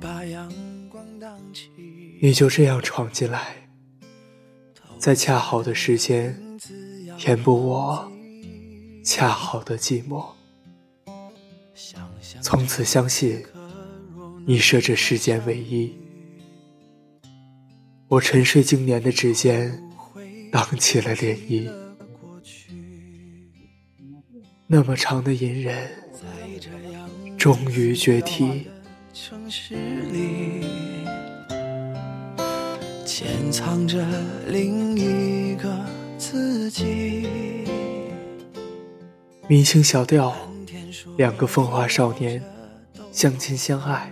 把阳光荡起。你就这样闯进来，在恰好的时间填补我恰好的寂寞。从此相信你是这世间唯一。我沉睡经年的指尖荡起了涟漪，那么长的隐忍终于决堤。城市里潜藏着另一个自己。明星小调，两个风华少年相亲相爱，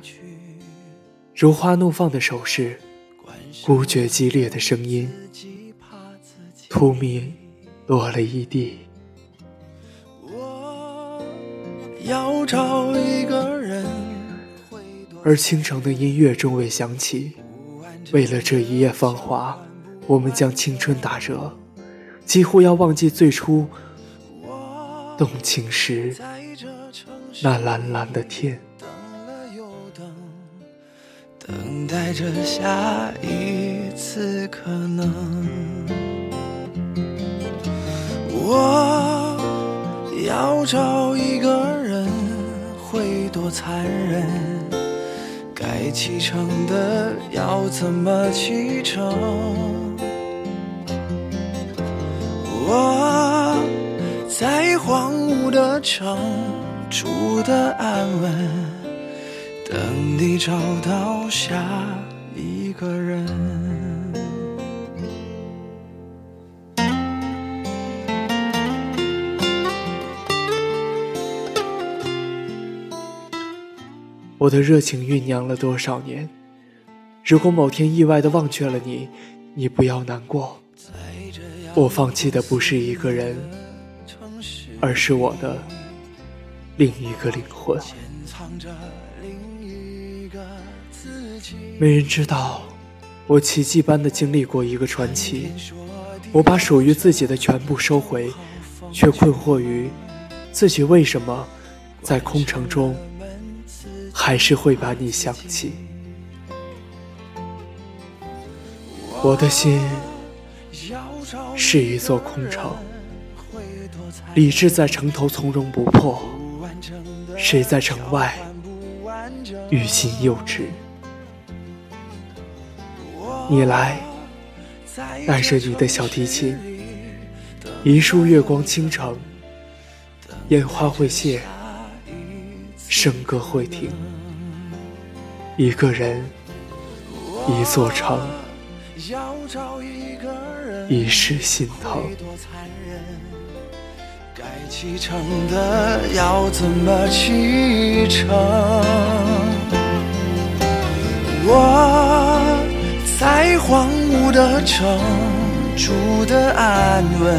如花怒放的手势。孤绝激烈的声音，荼蘼落了一地。而倾城的音乐终未响起。为了这一夜芳华，我们将青春打折，几乎要忘记最初动情时那蓝蓝的天。等待着下一次可能，我要找一个人会多残忍？该启程的要怎么启程？我在荒芜的城住的安稳。等你找到下一个人。我的热情酝酿了多少年？如果某天意外的忘却了你，你不要难过。我放弃的不是一个人，而是我的另一个灵魂。没人知道，我奇迹般的经历过一个传奇。我把属于自己的全部收回，却困惑于自己为什么在空城中还是会把你想起。我的心是一座空城，理智在城头从容不迫，谁在城外欲心又止？你来，带着你的小提琴，一束月光倾城，烟花会谢，笙歌会停，一个人，一座城，一世心疼。该启程的要怎么启程？我。在荒芜的城住的安稳，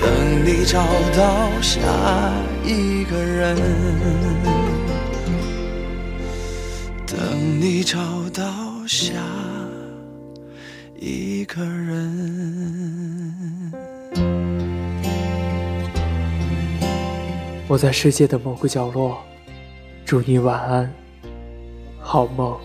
等你找到下一个人，等你找到下一个人。我在世界的某个角落，祝你晚安，好梦。